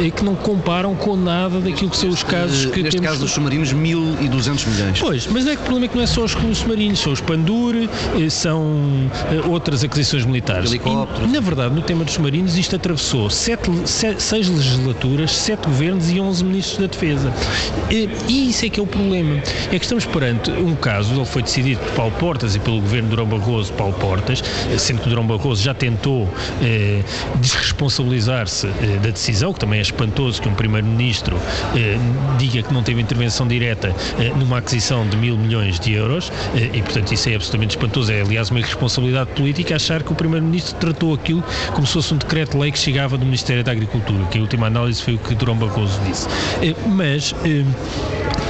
eh, que não comparam com nada daquilo que são os casos Eh, que Neste temos. caso dos submarinos, 1.200 milhões. Pois, mas é que o problema é que não é só os submarinos, são os Pandur, eh, são eh, outras aquisições militares. Helicópteros. E, na verdade, no tema dos submarinos, isto atravessou sete, se- seis legislaturas, sete governos e 11 ministros da Defesa. E, e isso é que é o problema. É que estamos perante um caso, ele foi decidido por Paulo Portas e pelo governo de Durão Barroso, Paulo Portas, sendo que Durão Barroso já tentou eh, desresponsabilizar-se eh, da decisão, que também é espantoso que um primeiro-ministro eh, diga que não teve intervenção direta eh, numa aquisição de mil milhões de euros, eh, e portanto isso é absolutamente espantoso. É aliás uma irresponsabilidade política achar que o primeiro-ministro tratou aquilo como se fosse um decreto-lei que chegava do Ministério da Agricultura, que em última análise foi o que Durão Barroso disse. Eh, mas eh,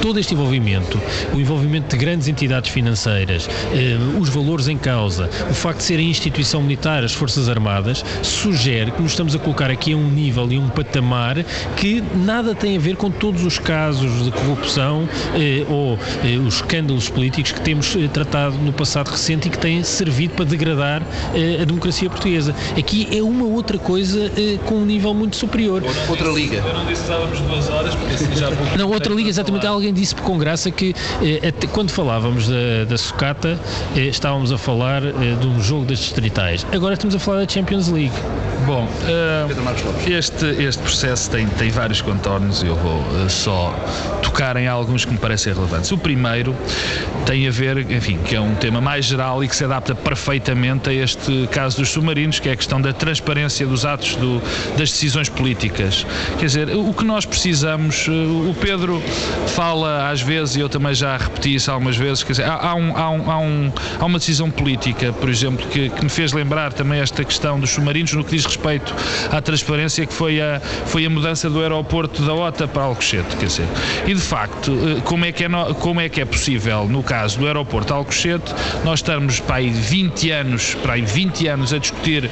todo este envolvimento, o envolvimento de grandes entidades financeiras, eh, os valores em causa, o facto de serem instituição militar, as Forças Armadas, sugere que nos estamos a colocar aqui a um nível e um patamar que nada tem a ver com todos os casos de corrupção eh, ou eh, os escândalos políticos que temos eh, tratado no passado recente e que têm servido para degradar eh, a democracia portuguesa. Aqui é uma outra coisa eh, com um nível muito superior. Outra liga. Eu não disse que estávamos duas horas, porque assim já há pouco Não, outra liga, exatamente, alguém disse com graça que eh, até quando falávamos da, da sucata, eh, estávamos a falar eh, de um jogo das distritais. Agora estamos a falar da Champions League. Bom, uh, este, este processo tem, tem vários contornos e eu vou uh, só em alguns que me parecem relevantes. O primeiro tem a ver, enfim, que é um tema mais geral e que se adapta perfeitamente a este caso dos submarinos, que é a questão da transparência dos atos do, das decisões políticas. Quer dizer, o que nós precisamos, uh, o Pedro fala às vezes, e eu também já repeti isso algumas vezes, quer dizer, há, há, um, há, um, há, um, há uma decisão política, por exemplo, que, que me fez lembrar também esta questão dos submarinos no que diz respeito à transparência, que foi a, foi a mudança do aeroporto da OTA para Alcochete, quer dizer. E de facto, eh, como é que é, no, como é, que é possível, no caso do aeroporto de Alcochete, nós estamos para aí 20 anos, para aí 20 anos a discutir uh,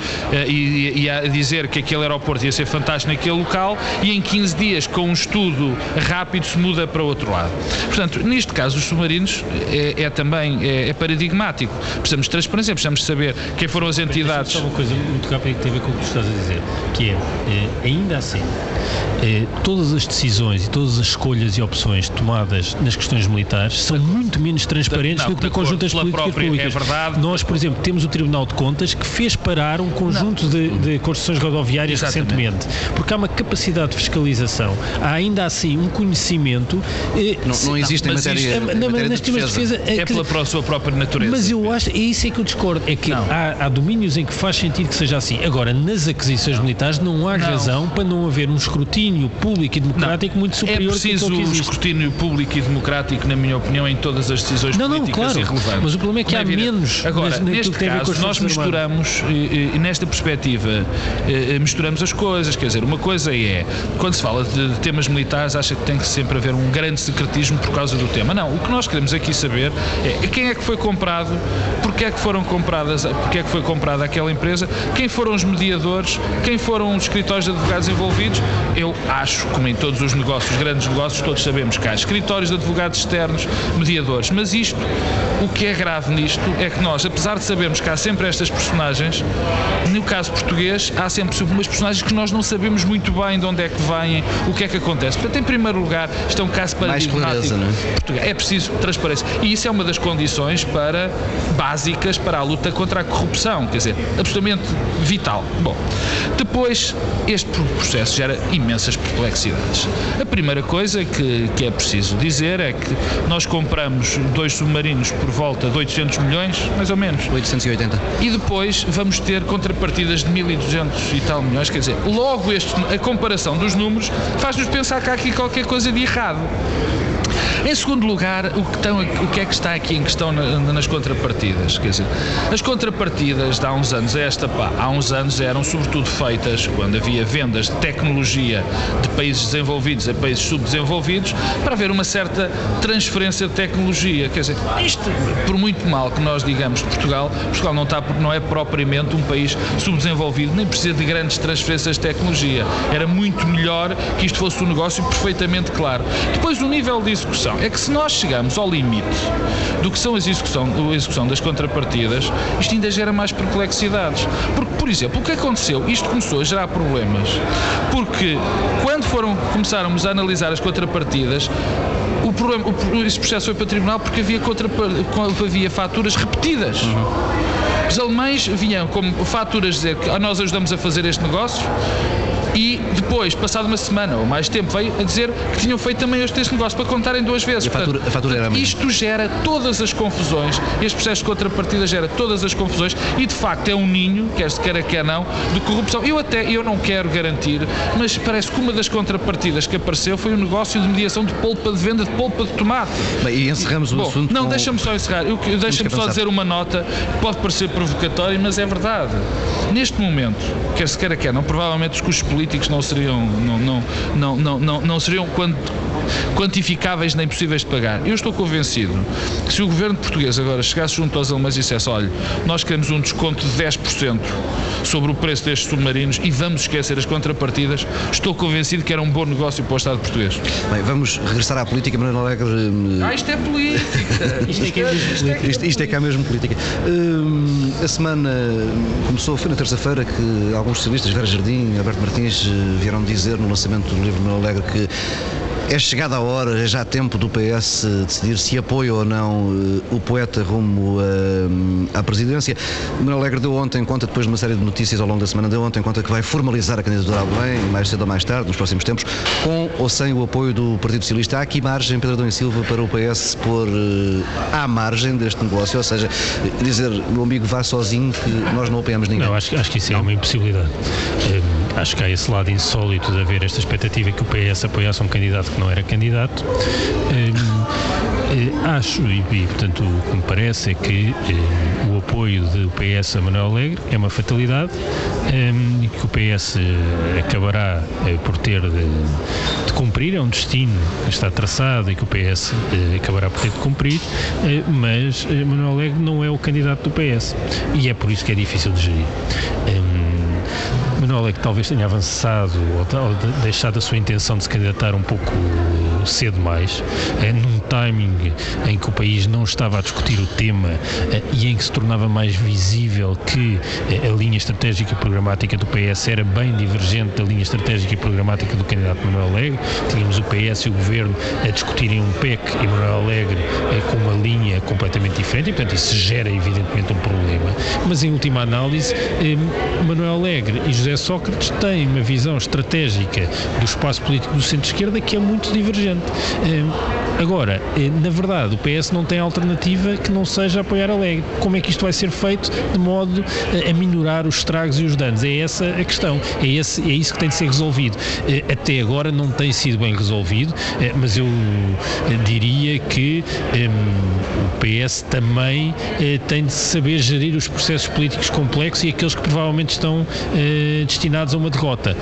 e, e, a dizer que aquele aeroporto ia ser fantástico naquele local e em 15 dias, com um estudo rápido, se muda para outro lado. Portanto, neste caso, os submarinos é, é também é, é, paradigmático. Precisamos de transparência, precisamos de saber quem foram as entidades. Só uma coisa muito rápida que tem a ver com o que estás a dizer, que é, é ainda assim, é, todas as decisões e todas as escolhas e opções tomadas nas questões militares são muito menos transparentes não, do que no conjunto das políticas própria, públicas. É verdade. Nós, por exemplo, temos o Tribunal de Contas que fez parar um conjunto de, de, construções rodoviárias Exatamente. recentemente, porque há uma capacidade de fiscalização, há ainda assim um conhecimento. Eh, não, não existe em matéria, isto, em matéria nas de defesa. defesa é, é pela sua própria natureza. Mas eu acho, é isso é que eu discordo, é que há, há, domínios em que faz sentido que seja assim. Agora, nas aquisições militares não há não. razão para não haver um escrutínio público e democrático não. muito superior é preciso que escrutínio público e democrático, na minha opinião, em todas as decisões não, políticas não, claro. relevantes. Mas o problema é que há menos. Agora, neste caso, nós misturamos, e, e, nesta perspectiva, e, misturamos as coisas. Quer dizer, uma coisa é, quando se fala de, de temas militares, acha que tem que sempre haver um grande secretismo por causa do tema. Não, o que nós queremos aqui saber é quem é que foi comprado, porque é que foram compradas, porque é que foi comprada aquela empresa, quem foram os mediadores, quem foram os escritórios de advogados envolvidos. Eu acho, como em todos os negócios, grandes negócios, todos sabemos que há escritórios de advogados externos, mediadores, mas isto, o que é grave nisto é que nós, apesar de sabermos que há sempre estas personagens, no caso português, há sempre umas personagens que nós não sabemos muito bem de onde é que vêm, o que é que acontece. Portanto, em primeiro lugar, isto é um caso paradigmático. É? é preciso transparência. E isso é uma das condições para básicas para a luta contra a corrupção, quer dizer, absolutamente vital. Bom, depois este processo gera imensas perplexidades. A primeira coisa que, que é preciso dizer é que nós compramos dois submarinos por volta de 800 milhões, mais ou menos. 880. E depois vamos ter contrapartidas de 1.200 e tal milhões, quer dizer, logo este, a comparação dos números faz-nos pensar que há aqui qualquer coisa de errado. Em segundo lugar, o que, estão, o que é que está aqui em questão nas contrapartidas? Quer dizer, as contrapartidas de há uns anos, esta pá, há uns anos eram sobretudo feitas quando havia vendas de tecnologia de países desenvolvidos a países subdesenvolvidos para haver uma certa transferência de tecnologia. Quer dizer, isto, por muito mal que nós digamos que Portugal, Portugal não, está, não é propriamente um país subdesenvolvido, nem precisa de grandes transferências de tecnologia. Era muito melhor que isto fosse um negócio perfeitamente claro. Depois, o nível de execução é que se nós chegamos ao limite do que são a execução, a execução das contrapartidas, isto ainda gera mais perplexidades. Porque, por exemplo, o que aconteceu? Isto começou a gerar problemas porque quando foram, começarmos a analisar as contrapartidas, o problema, o, esse processo foi para o tribunal porque havia, contra, havia faturas repetidas. Uhum. Os alemães vinham como faturas dizer que ah, nós ajudamos a fazer este negócio e depois, passado uma semana ou mais tempo, veio a dizer que tinham feito também este, este negócio para contarem duas vezes. a fatura, a fatura era isto gera todas as confusões, este processo de contrapartida gera todas as confusões e de facto é um ninho, quer se queira quer não, de corrupção. Eu até eu não quero garantir, mas parece que uma das contrapartidas que apareceu foi um negócio de mediação de polpa de venda de polpa de tomate. Bem, e encerramos o Bom, assunto. Não, com... deixa-me só encerrar. Deixa-me só dizer uma nota que pode parecer provocatória, mas é verdade. Neste momento, quer se queira quer não, provavelmente os custos políticos não seriam não, não, não, não, não, seriam quantificáveis nem possíveis de pagar. Eu estou convencido que se o governo português agora chegasse junto aos alemães e dissesse: olha, nós queremos um desconto de 10% sobre o preço destes submarinos e vamos esquecer as contrapartidas, estou convencido que era um bom negócio para o Estado português. Bem, vamos regressar à política, Manuel Alegre. Ah, isto é política! [LAUGHS] isto, é que é mesmo política. Isto, isto é que é mesmo política. Hum, a semana começou, foi na terça-feira que alguns socialistas, Vera Jardim, Alberto Martins, vieram dizer no lançamento do livro Manuel Alegre que É chegada a hora, é já tempo do PS decidir se apoia ou não uh, o poeta rumo uh, à presidência. Manuel Alegre deu ontem conta, depois de uma série de notícias ao longo da semana, deu ontem conta que vai formalizar a candidatura a Belém, mais cedo ou mais tarde, nos próximos tempos, com ou sem o apoio do Partido Socialista. Há aqui margem, Pedro Adão e Silva, para o PS pôr uh, à margem deste negócio, ou seja, dizer, meu amigo, vá sozinho que nós não apoiamos ninguém. Não, acho, acho que isso é uma impossibilidade. Um, acho que há esse lado insólito de haver esta expectativa que o PS apoiasse um candidato que não era candidato. Um, acho, e, e, portanto o que me parece é que um, o apoio do PS a Manuel Alegre é uma fatalidade e que o PS acabará uh, por ter de, de, cumprir, é um destino que está traçado e que o PS acabará por ter de cumprir, mas Manuel Alegre não é o candidato do PS e é por isso que é difícil de gerir. Manuel é que talvez tenha avançado ou, ou deixado a sua intenção de se candidatar um pouco cedo mais, é, num timing em que o país não estava a discutir o tema é, e em que se tornava mais visível que é, a linha estratégica e programática do PS era bem divergente da linha estratégica e programática do candidato Manuel Alegre. Tínhamos o PS e o Governo a discutirem um PEC e Manuel Alegre com uma linha completamente diferente e, portanto, isso gera evidentemente um problema. Mas, em última análise, Manuel Alegre e José Sócrates têm uma visão estratégica do espaço político do centro-esquerda que é muito divergente. Agora, na verdade, o PS não tem alternativa que não seja apoiar a Alegre. Como é que isto vai ser feito de modo a minorar os estragos e os danos? É essa a questão. É, esse, é isso que tem de ser resolvido. Até agora não tem sido bem resolvido, mas eu diria que um, o PS também tem de saber gerir os processos políticos complexos e aqueles que provavelmente estão destinados a uma derrota.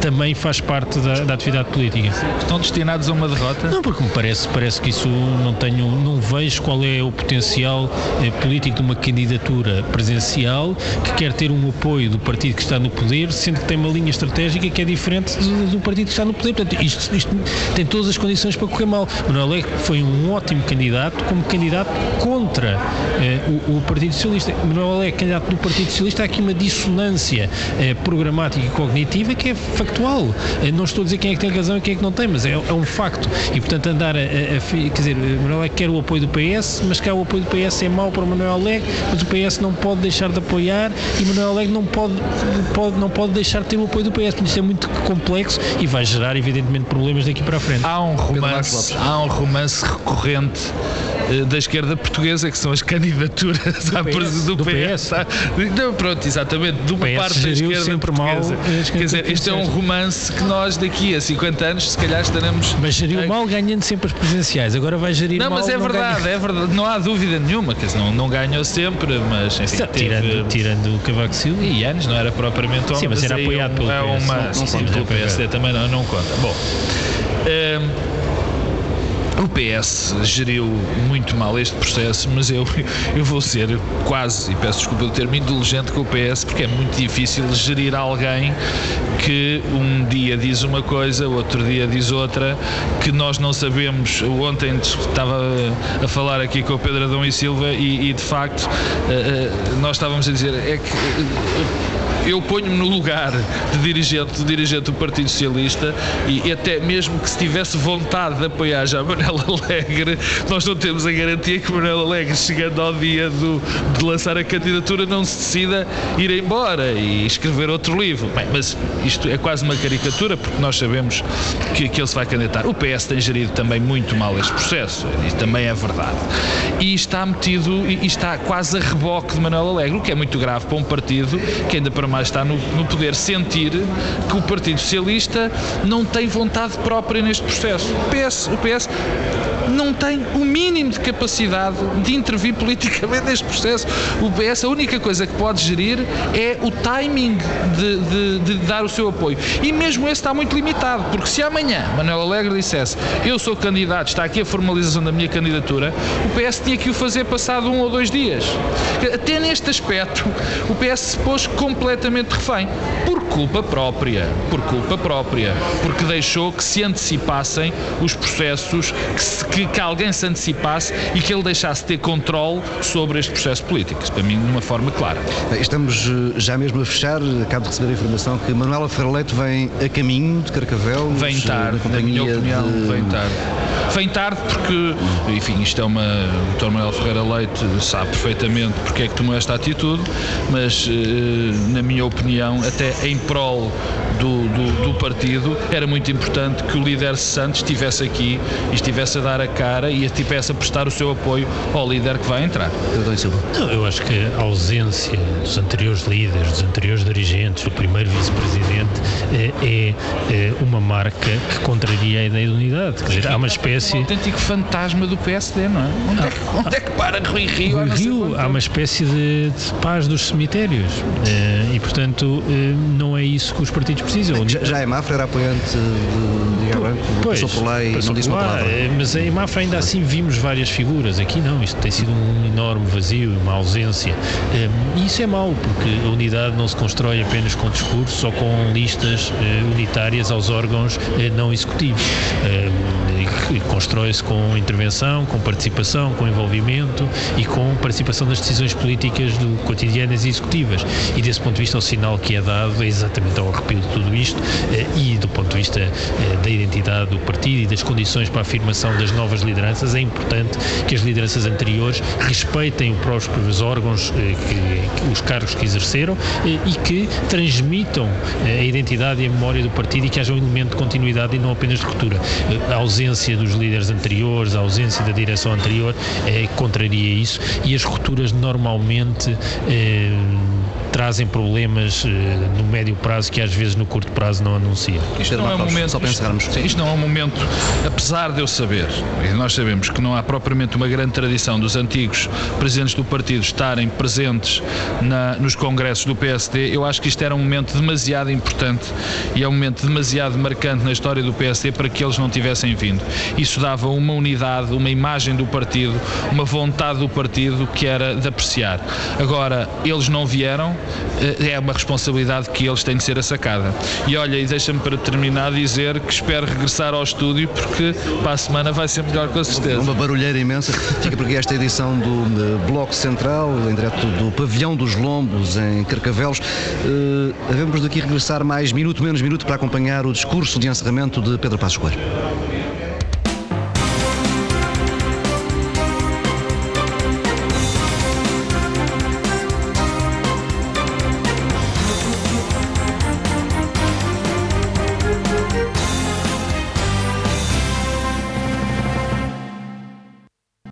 também faz parte da, da atividade política. Estão destinados a uma derrota? Não, porque me parece, parece que isso não tenho, não vejo qual é o potencial eh, político de uma candidatura presencial que quer ter um apoio do partido que está no poder, sendo que tem uma linha estratégica que é diferente do, do partido que está no poder. Portanto, isto, isto, tem todas as condições para correr mal. Manuel Alegre foi um ótimo candidato como candidato contra eh, o, o, Partido Socialista. Manuel Alegre, candidato do Partido Socialista, há aqui uma dissonância eh, programática e cognitiva que é factual. Eh, não estou a dizer quem é que tem razão e quem é que não tem, mas é, é um facto. E, portanto, andar a, a, a quer dizer, Manuel Alegre quer o apoio do PS, mas cá o apoio do PS é mau para Manuel Alegre, mas o PS não pode deixar de apoiar e Manuel Alegre não pode, pode, não pode deixar de ter o apoio do PS. Isso é muito complexo e vai gerar, evidentemente, problemas daqui para a frente. Há um romance, há um romance recorrente da esquerda portuguesa, que são as candidaturas do [LAUGHS] à PS. Do, do PS. PS. Não, pronto, exatamente, de uma parte da esquerda sempre portuguesa. Mal, Quer dizer, este é um romance que nós daqui a 50 anos, se calhar estaremos. Mas geriu mal ganhando sempre as presenciais, agora vai gerir não, mal. Mas é não, verdade, ganha... é verdade, não há dúvida nenhuma, quer dizer, não, não ganhou sempre, mas enfim, Está, teve, tirando, tirando o Cavaco Silva. E anos, não era propriamente homem, Sim, mas era apoiado um, pelo é PS. Uma, não, não sim, sim, pelo PSD também não, não conta. Bom. Um, o PS geriu muito mal este processo, mas eu, [LAUGHS] eu vou ser quase, e peço desculpa do termo, indulgente com o PS, porque é muito difícil gerir alguém que um dia diz uma coisa, outro dia diz outra, que nós não sabemos. Ontem estava a falar aqui com o Pedro Adão e Silva e, e de facto nós estávamos a dizer é que eu ponho-me no lugar de dirigente, de dirigente do Partido Socialista e até mesmo que se tivesse vontade de apoiar já Manuel [LAUGHS] Alegre, nós não temos a garantia que Manuel Alegre, chegando ao dia do, de lançar a candidatura, não se decida ir embora e escrever outro livro. Bem, mas isto é quase uma caricatura, porque nós sabemos que, que ele se vai candidatar. O PS tem gerido também muito mal este processo, e também é verdade. E está metido, e está quase a reboque de Manuel Alegre, o que é muito grave para um partido que ainda para mais está no, no poder sentir que o Partido Socialista não tem vontade própria neste processo. O PS, o PS não tem o mínimo de capacidade de intervir [LAUGHS] politicamente neste processo. O PS, a única coisa que pode gerir é o timing de, de, de, dar o seu apoio. E mesmo esse está muito limitado, porque se amanhã Manuel Alegre dissesse eu sou candidato, está aqui a formalização da minha candidatura, o PS tinha que o fazer passado um ou dois dias. Até neste aspecto, o PS se pôs completamente refém. Por culpa própria. Por culpa própria. Porque deixou que se antecipassem os processos que se que, que alguém se antecipasse e que ele deixasse de ter controle sobre este processo político. Isso, para mim, de uma forma clara. Estamos eh, já mesmo a fechar. Acabo de receber a informação que Manuela Ferreira Leite vem a caminho de Carcavel. Vem tarde, na, na minha opinião, de... vem tarde. Vem tarde porque, enfim, isto é uma. O Dr. Manuel Ferreira Leite sabe perfeitamente porque é que tomou esta atitude, mas, eh, na minha opinião, até em prol do, do, do, partido, era muito importante que o líder Santos estivesse aqui e estivesse a dar a cara e estivesse a prestar o seu apoio ao líder que vai entrar. Não, eu acho que a ausência dos anteriores líderes, dos anteriores dirigentes, do primeiro vice-presidente, é, é, é, uma marca que contraria a ideia de unidade. Quer dizer, há uma espécie. Um autêntico fantasma do PSD, não é? Onde, é, que, onde é que para Rui Rio? Rui Rio há uma espécie de, de paz dos cemitérios e, portanto, não é isso que os partidos precisam. Já, já é Mafra era apoiante de pois, passou por lá e não disse uma palavra. Mas em Mafra ainda assim vimos várias figuras. Aqui não, isto tem sido um enorme vazio, uma ausência. E isso é porque a unidade não se constrói apenas com discursos ou com listas unitárias aos órgãos não executivos e constrói-se com intervenção, com participação, com envolvimento e com participação nas decisões políticas do, cotidianas e executivas. E desse ponto de vista, o sinal que é dado é exatamente ao arrepio de tudo isto eh, e do ponto de vista eh, da identidade do partido e das condições para a afirmação das novas lideranças, é importante que as lideranças anteriores respeitem os próprios órgãos, eh, que, que, os cargos que exerceram e que transmitam a identidade e a memória do partido e que haja um elemento de continuidade e não apenas de ruptura. A ausência dos líderes anteriores, a ausência da direção anterior, é, contraria isso. E as rupturas normalmente eh, trazem problemas eh, no médio prazo que às vezes no curto prazo não anunciam. Isto não é um momento, só pensarmos. Isto, isto não é um momento, apesar de eu saber, e nós sabemos que não há propriamente uma grande tradição dos antigos presidentes do partido estarem presentes na, nos congressos do PSD, eu acho que isto era um momento demasiado importante e é um momento demasiado marcante na história do PSD para que eles não tivessem vindo. Isso dava uma unidade, uma imagem do partido, uma vontade do partido que era de apreciar. Agora, eles não vieram, é uma responsabilidade que eles têm de ser assacada. E olha, e deixa-me para terminar dizer que espero regressar ao estúdio porque para a semana vai ser melhor com certeza. Uma barulheira imensa. Fica por aqui esta edição do Bloco Central, em direto do Pavilhão dos Lombos, em Carcavelos. Uh, havemos daqui regressar mais minuto, menos minuto, para acompanhar o discurso de encerramento de Pedro Passos Coelho.